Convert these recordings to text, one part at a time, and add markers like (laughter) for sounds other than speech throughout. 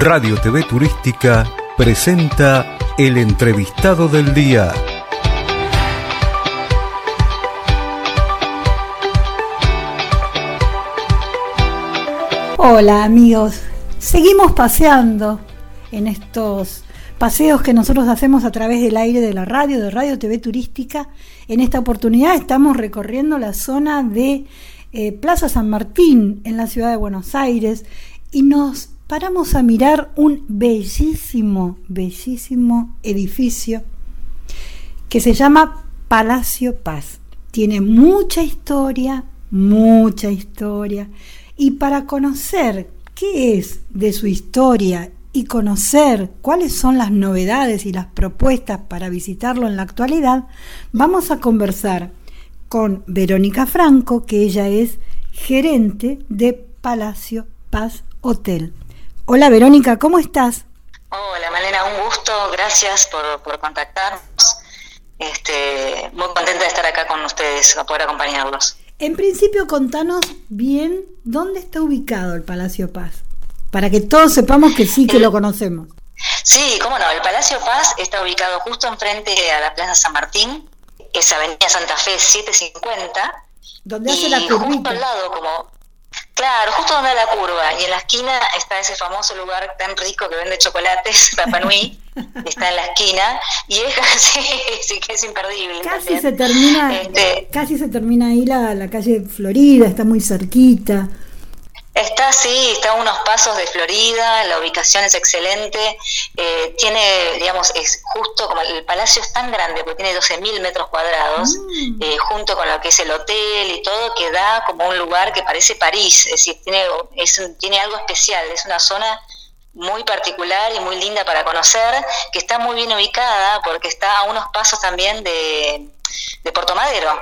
Radio TV Turística presenta el entrevistado del día. Hola amigos, seguimos paseando en estos paseos que nosotros hacemos a través del aire de la radio, de Radio TV Turística. En esta oportunidad estamos recorriendo la zona de eh, Plaza San Martín en la ciudad de Buenos Aires y nos paramos a mirar un bellísimo, bellísimo edificio que se llama Palacio Paz. Tiene mucha historia, mucha historia. Y para conocer qué es de su historia y conocer cuáles son las novedades y las propuestas para visitarlo en la actualidad, vamos a conversar con Verónica Franco, que ella es gerente de Palacio Paz Hotel. Hola Verónica, ¿cómo estás? Hola Malena, un gusto, gracias por, contactarnos. Este, muy contenta de estar acá con ustedes, a poder acompañarlos. En principio, contanos bien dónde está ubicado el Palacio Paz, para que todos sepamos que sí que lo conocemos. Sí, cómo no, el Palacio Paz está ubicado justo enfrente a la Plaza San Martín, es Avenida Santa Fe 750. Donde hace la curvita. justo al lado, como Claro, justo donde la curva. Y en la esquina está ese famoso lugar tan rico que vende chocolates, (laughs) Tapanui, está en la esquina. Y es (laughs) sí, que es imperdible. Casi se termina, este, casi se termina ahí la, la calle Florida, está muy cerquita. Está, sí, está a unos pasos de Florida, la ubicación es excelente, eh, tiene, digamos, es justo como el palacio es tan grande, porque tiene 12.000 metros cuadrados, mm. eh, junto con lo que es el hotel y todo, que da como un lugar que parece París, es decir, tiene, es, tiene algo especial, es una zona muy particular y muy linda para conocer, que está muy bien ubicada porque está a unos pasos también de, de Puerto Madero.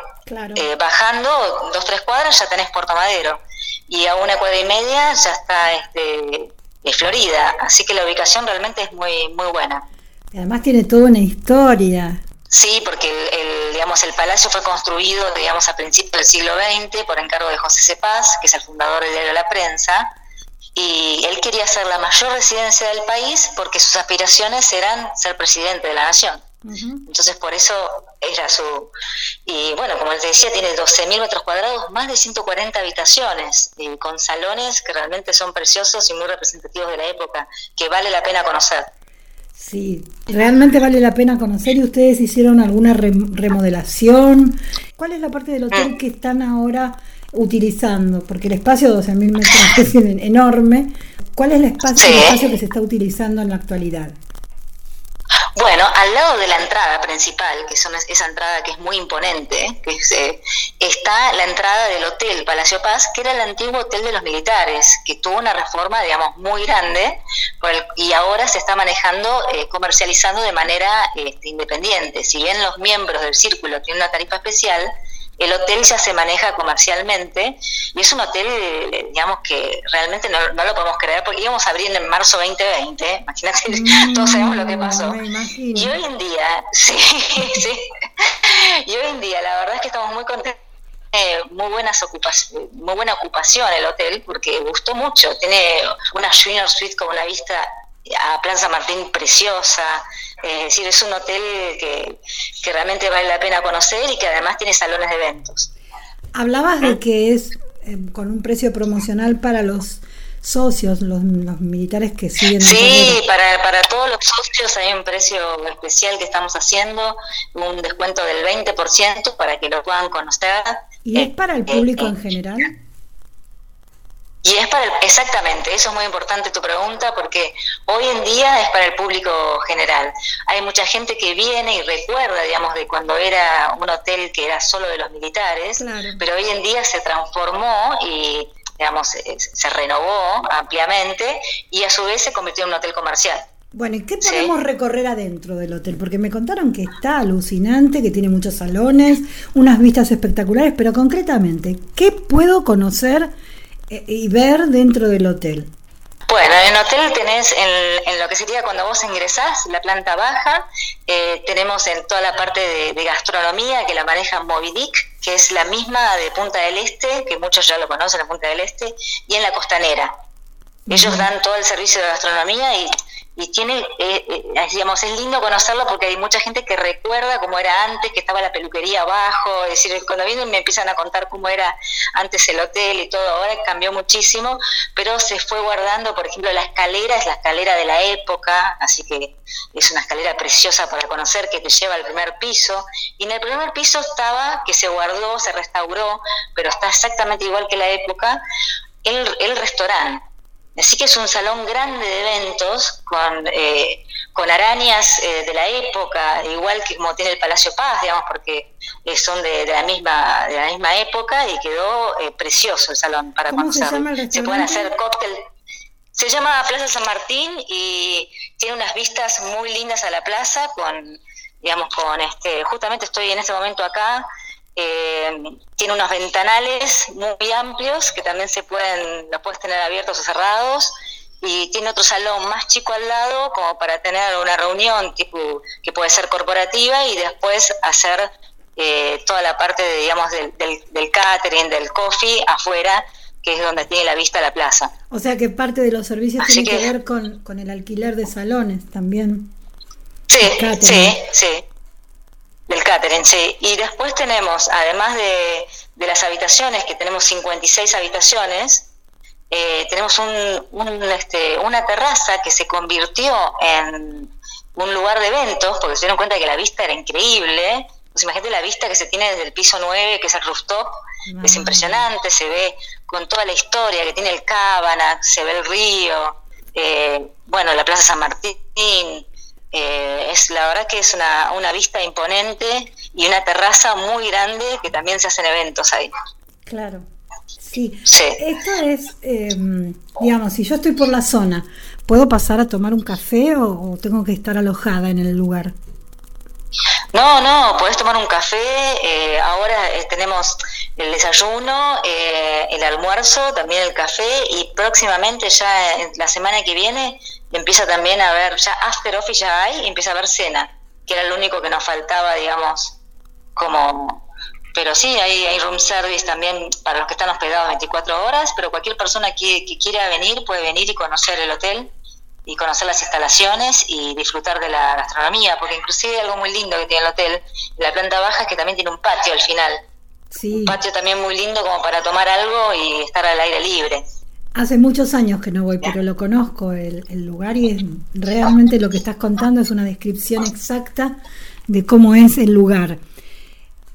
Eh, bajando dos, tres cuadras ya tenés Puerto Madero y a una cuadra y media ya está este, Florida, así que la ubicación realmente es muy, muy buena. además tiene toda una historia. Sí, porque el, digamos, el palacio fue construido digamos, a principios del siglo XX por encargo de José Cepaz, que es el fundador del diario La Prensa, y él quería ser la mayor residencia del país porque sus aspiraciones eran ser presidente de la nación. Entonces por eso era su... Y bueno, como les decía, tiene 12.000 metros cuadrados, más de 140 habitaciones, y con salones que realmente son preciosos y muy representativos de la época, que vale la pena conocer. Sí, realmente vale la pena conocer y ustedes hicieron alguna remodelación. ¿Cuál es la parte del hotel mm. que están ahora utilizando? Porque el espacio de 12.000 metros (laughs) es enorme. ¿Cuál es el espacio, el espacio que se está utilizando en la actualidad? Bueno, al lado de la entrada principal, que es esa entrada que es muy imponente, que eh, está la entrada del hotel Palacio Paz, que era el antiguo hotel de los militares, que tuvo una reforma, digamos, muy grande y ahora se está manejando, eh, comercializando de manera este, independiente. Si bien los miembros del círculo tienen una tarifa especial, el hotel ya se maneja comercialmente y es un hotel, digamos, que realmente no, lo podemos creer porque íbamos a abrir en marzo 2020, imagínate, mm, (laughs) todos sabemos lo que pasó. Y hoy en día, (laughs) sí, sí, y hoy en día la verdad es que estamos muy contentos muy buenas ocupación, muy buena ocupación el hotel porque gustó mucho. Tiene una junior suite con una vista a Plaza Martín preciosa, es decir, es un hotel que, realmente vale la pena conocer y que además tiene salones de eventos. Hablabas de que es eh, con un precio promocional para los socios, los, militares que siguen. Sí, para, para todos los socios hay un precio especial que estamos haciendo, un descuento del 20% para que lo puedan conocer. ¿Y es para el público eh, en general? Y es para el, exactamente, eso es muy importante tu pregunta porque hoy en día es para el público general. Hay mucha gente que viene y recuerda, digamos, de cuando era un hotel que era solo de los militares, pero hoy en día se transformó y, digamos, se, renovó ampliamente y a su vez se convirtió en un hotel comercial. Bueno, ¿y qué podemos recorrer adentro del hotel? Porque me contaron que está alucinante, que tiene muchos salones, unas vistas espectaculares, pero concretamente, ¿qué puedo conocer? Eh, y ver dentro del hotel? Bueno, en el hotel tenés en, lo que sería cuando vos ingresás, la planta baja, eh, tenemos en toda la parte de, gastronomía que la maneja Movidic, que es la misma de Punta del Este, que muchos ya lo conocen, la Punta del Este, y en la costanera. Ellos dan todo el servicio de gastronomía y y tiene, eh, eh, digamos, es lindo conocerlo porque hay mucha gente que recuerda cómo era antes, que estaba la peluquería abajo, es decir, cuando vienen me empiezan a contar cómo era antes el hotel y todo, ahora cambió muchísimo, pero se fue guardando, por ejemplo, la escalera es la escalera de la época, así que es una escalera preciosa para conocer que te lleva al primer piso, y en el primer piso estaba, que se guardó, se restauró, pero está exactamente igual que la época, el, el restaurante Así que es un salón grande de eventos con, eh, con arañas eh, de la época, igual que como tiene el Palacio Paz, digamos, porque eh, son de, la misma de la misma época y quedó precioso el salón para conocer. Se, pueden hacer cóctel. Se llama Plaza San Martín y tiene unas vistas muy lindas a la plaza con digamos con este justamente estoy en este momento acá eh, tiene unos ventanales muy amplios que también se pueden, los puedes tener abiertos o cerrados. Y tiene otro salón más chico al lado como para tener una reunión tipo, que puede ser corporativa y después hacer eh, toda la parte de, digamos, del, del, catering, del coffee afuera, que es donde tiene la vista la plaza. O sea que parte de los servicios tiene que, ver con, con, el alquiler de salones también. Sí, sí, sí. Del catering, sí. Y después tenemos, además de, de las habitaciones, que tenemos 56 habitaciones, eh, tenemos un, este, una terraza que se convirtió en un lugar de eventos, porque se dieron cuenta que la vista era increíble. Pues imagínate la vista que se tiene desde el piso 9, que es el rooftop, es impresionante, se ve con toda la historia que tiene el Cábana, se ve el río, eh, bueno, la Plaza San Martín, eh, es la verdad que es una, una vista imponente y una terraza muy grande que también se hacen eventos ahí. Claro. Sí. Esto es, em, digamos, si yo estoy por la zona, ¿puedo pasar a tomar un café o, tengo que estar alojada en el lugar? No, no, podés tomar un café. Eh, ahora eh, tenemos el desayuno, el almuerzo, también el café y próximamente ya la semana que viene empieza también a ver, ya after office ya hay, y empieza a haber cena, que era lo único que nos faltaba, digamos, como... Pero sí, hay, hay room service también para los que están hospedados 24 horas, pero cualquier persona que, que quiera venir puede venir y conocer el hotel y conocer las instalaciones y disfrutar de la gastronomía, porque inclusive algo muy lindo que tiene el hotel, la planta baja es que también tiene un patio al final. Sí. Un patio también muy lindo como para tomar algo y estar al aire libre. Hace muchos años que no voy, pero lo conozco el, lugar y es, realmente lo que estás contando es una descripción exacta de cómo es el lugar.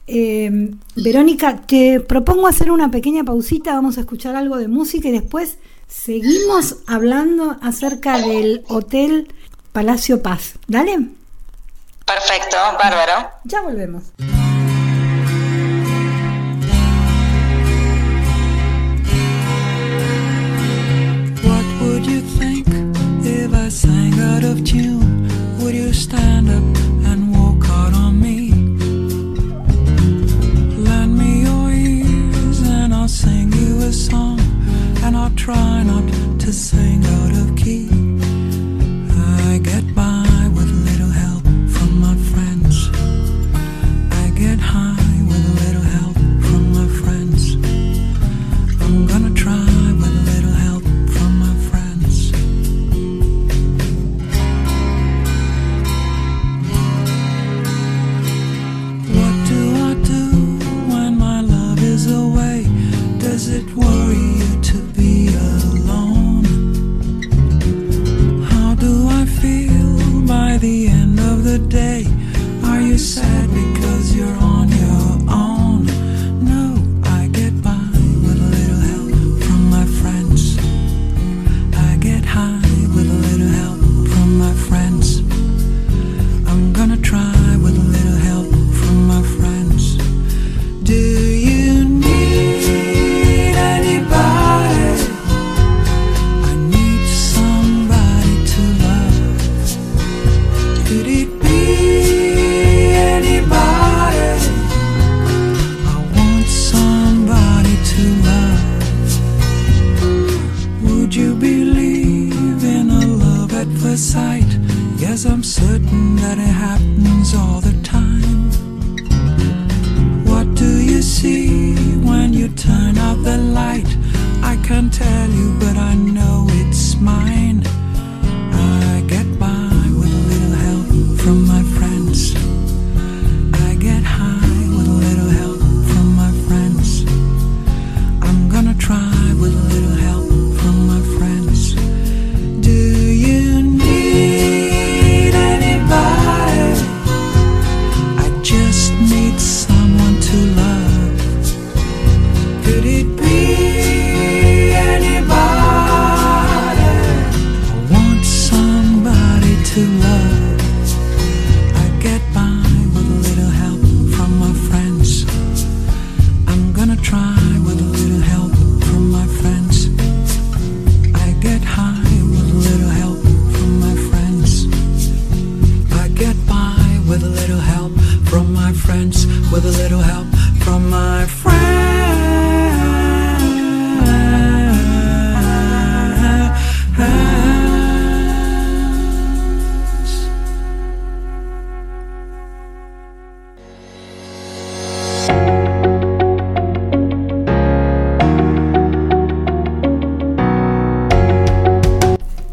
Eh, Verónica, te propongo hacer una pequeña pausita, vamos a escuchar algo de música y después seguimos hablando acerca del Hotel Palacio Paz. ¿Dale? Perfecto, bárbaro. Ya volvemos. Sang out of tune, would you stand up tell you,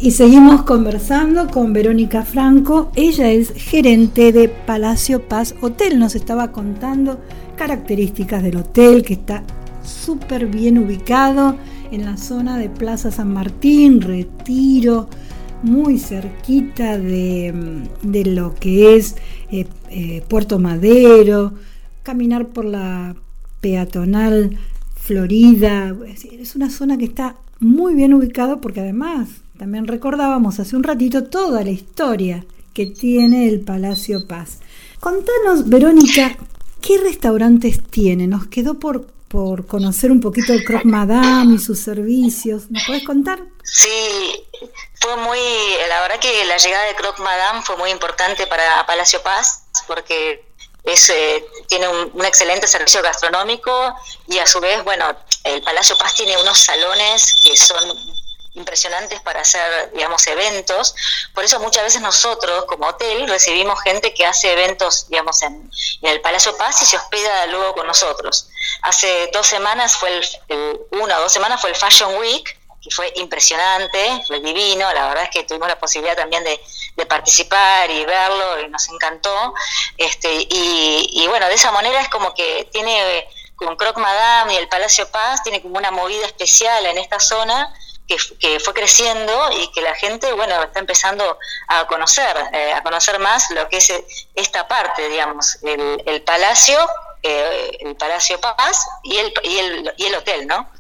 Y seguimos conversando con Verónica Franco. Ella es gerente de Palacio Paz Hotel. Nos estaba contando características del hotel que está súper bien ubicado en la zona de Plaza San Martín, Retiro, muy cerquita de, mm, de lo que es eh, eh, Puerto Madero, caminar por la peatonal Florida. Es una zona que está muy bien ubicado porque además también recordábamos hace un ratito toda la historia que tiene el Palacio Paz. Contanos, Verónica, ¿qué restaurantes tiene? Nos quedó por, por conocer un poquito el Croque Madame y sus servicios. ¿Nos puedes contar? Sí, fue muy, la verdad que la llegada de Croque Madame fue muy importante para Palacio Paz porque es, eh, tiene un excelente servicio gastronómico y a su vez, bueno, el Palacio Paz tiene unos salones que son impresionantes para hacer, digamos, eventos. Por eso muchas veces nosotros, como hotel, recibimos gente que hace eventos, digamos, en, el Palacio Paz y se hospeda luego con nosotros. Hace dos semanas fue el, el- una o dos semanas fue el Fashion Week, que fue impresionante, fue divino, la verdad es que tuvimos la posibilidad también de, participar y verlo y nos encantó. Este, y, bueno, de esa manera es como que tiene, con Croque Madame y el Palacio Paz, tiene como una movida especial en esta zona que, que fue creciendo y que la gente, bueno, está empezando a conocer, eh, a conocer más lo que es eh, esta parte, digamos, el, el Palacio, eh, el Palacio Paz y el, y el, y el hotel, ¿no?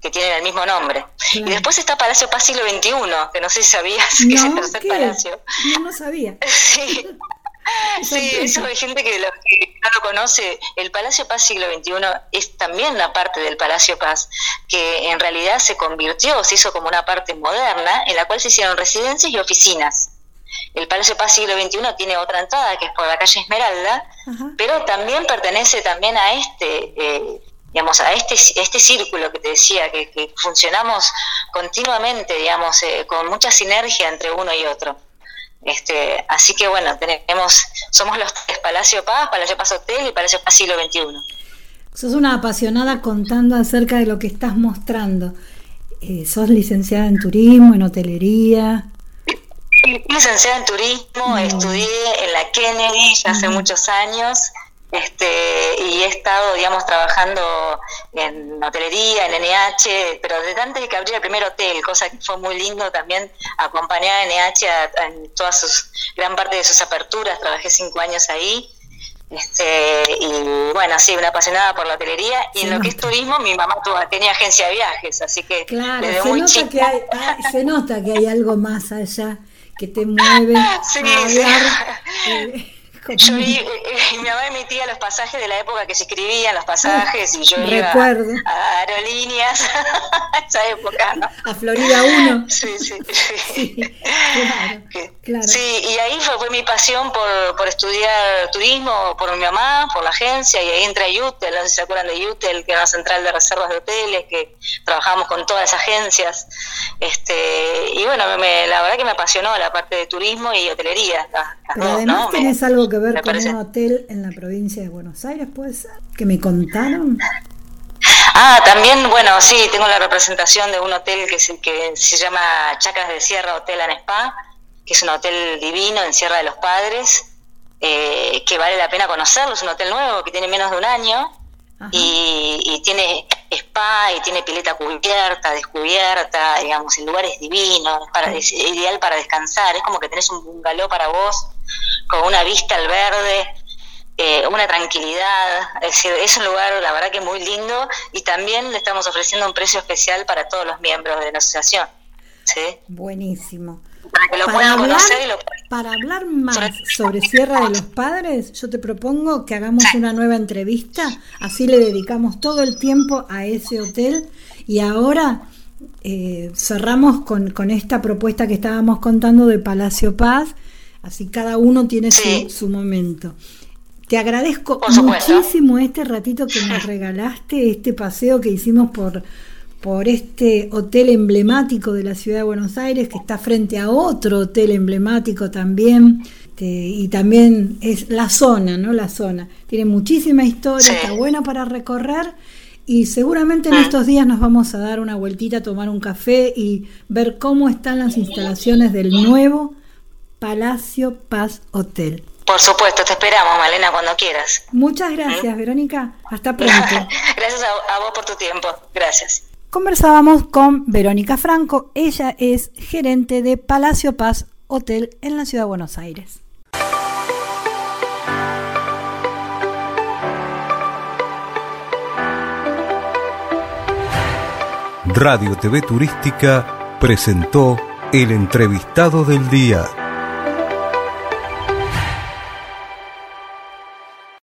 que tienen el mismo nombre. Claro. Y después está Palacio Paz siglo XXI, que no sé si sabías que es el tercer ¿qué? palacio. No, no sabía. (laughs) Sí. Sí, eso hay gente que, lo, que no lo conoce. El Palacio Paz siglo XXI es también una parte del Palacio Paz que en realidad se convirtió, se hizo como una parte moderna en la cual se hicieron residencias y oficinas. El Palacio Paz siglo XXI tiene otra entrada que es por la calle Esmeralda, pero también pertenece también a este, eh, digamos, a este, este círculo que te decía, que, que funcionamos continuamente, digamos, eh, con mucha sinergia entre uno y otro. Este, así que bueno, tenemos, somos los tres, Palacio Paz, Palacio Paz Hotel y Palacio Paz Siglo XXI. Sos una apasionada contando acerca de lo que estás mostrando. Eh, sos licenciada en turismo, en hotelería. Licenciada en turismo, estudié en la Kennedy ya hace muchos años, este, y he estado, digamos, trabajando en hotelería, en NH, pero desde antes de que abriera el primer hotel, cosa que fue muy lindo también acompañar a NH a- en todas sus, gran parte de sus aperturas, trabajé cinco años ahí. Este, y bueno, sí, una apasionada por la hotelería y Se en lo que es turismo, mi mamá tuvo- tenía agencia de viajes, así que Claro, desde se muy nota, chica que hay, ah, se nota que hay algo más allá que te mueve (laughs) Sí, a sí. eh, (laughs) (laughs) Yo vi, eh, eh, mi mamá emitía los pasajes de la época que se escribían los pasajes y yo iba Recuerdo. a aerolíneas, (laughs) esa época, ¿no? a Florida 1. (laughs) Sí, sí, Sí, sí. claro. Sí, y ahí fue, fue mi pasión por, por estudiar turismo, por mi mamá, por la agencia, y ahí entré a Yutel, no sé si se acuerdan de Yutel, que era una central de reservas de hoteles, que trabajamos con todas las agencias. Este, y bueno, me- la verdad que me apasionó la parte de turismo y hotelería. las- las Pero dos, además ¿no? Me- tenés algo que ver me con parece. un hotel en la provincia de Buenos Aires, ¿puede ser? ¿Que me contaron? Ah, también, bueno, sí, tengo la representación de un hotel que se, que se llama Chacras de Sierra Hotel and Spa, que es un hotel divino en Sierra de los Padres, eh, que vale la pena conocerlo, es un hotel nuevo que tiene menos de un año y, y, tiene spa y tiene pileta cubierta, descubierta, digamos, el lugar es divino, para, es ideal para descansar, es como que tenés un bungalow para vos, con una vista al verde, eh, una tranquilidad, es, decir, es un lugar la verdad que muy lindo y también le estamos ofreciendo un precio especial para todos los miembros de la asociación. ¿sí? Buenísimo. Para que lo Para puedan hablar, conocer y lo para hablar más sobre Sierra de los Padres, yo te propongo que hagamos una nueva entrevista, así le dedicamos todo el tiempo a ese hotel. Y ahora eh, cerramos con, con esta propuesta que estábamos contando de Palacio Paz, así cada uno tiene su- Sí. su, momento. Te agradezco muchísimo este ratito que nos regalaste, este paseo que hicimos por, por este hotel emblemático de la ciudad de Buenos Aires, que está frente a otro hotel emblemático también. este, y también es la zona, ¿no? La zona. Tiene muchísima historia, Sí. está buena para recorrer. Y seguramente en Mm. estos días nos vamos a dar una vueltita, tomar un café y ver cómo están las instalaciones del nuevo Palacio Paz Hotel. Por supuesto, te esperamos, Malena, cuando quieras. Muchas gracias, Verónica. Hasta pronto. (laughs) Gracias a, a vos por tu tiempo. Gracias. Conversábamos con Verónica Franco. Ella es gerente de Palacio Paz Hotel en la ciudad de Buenos Aires. Radio TV Turística presentó el entrevistado del día.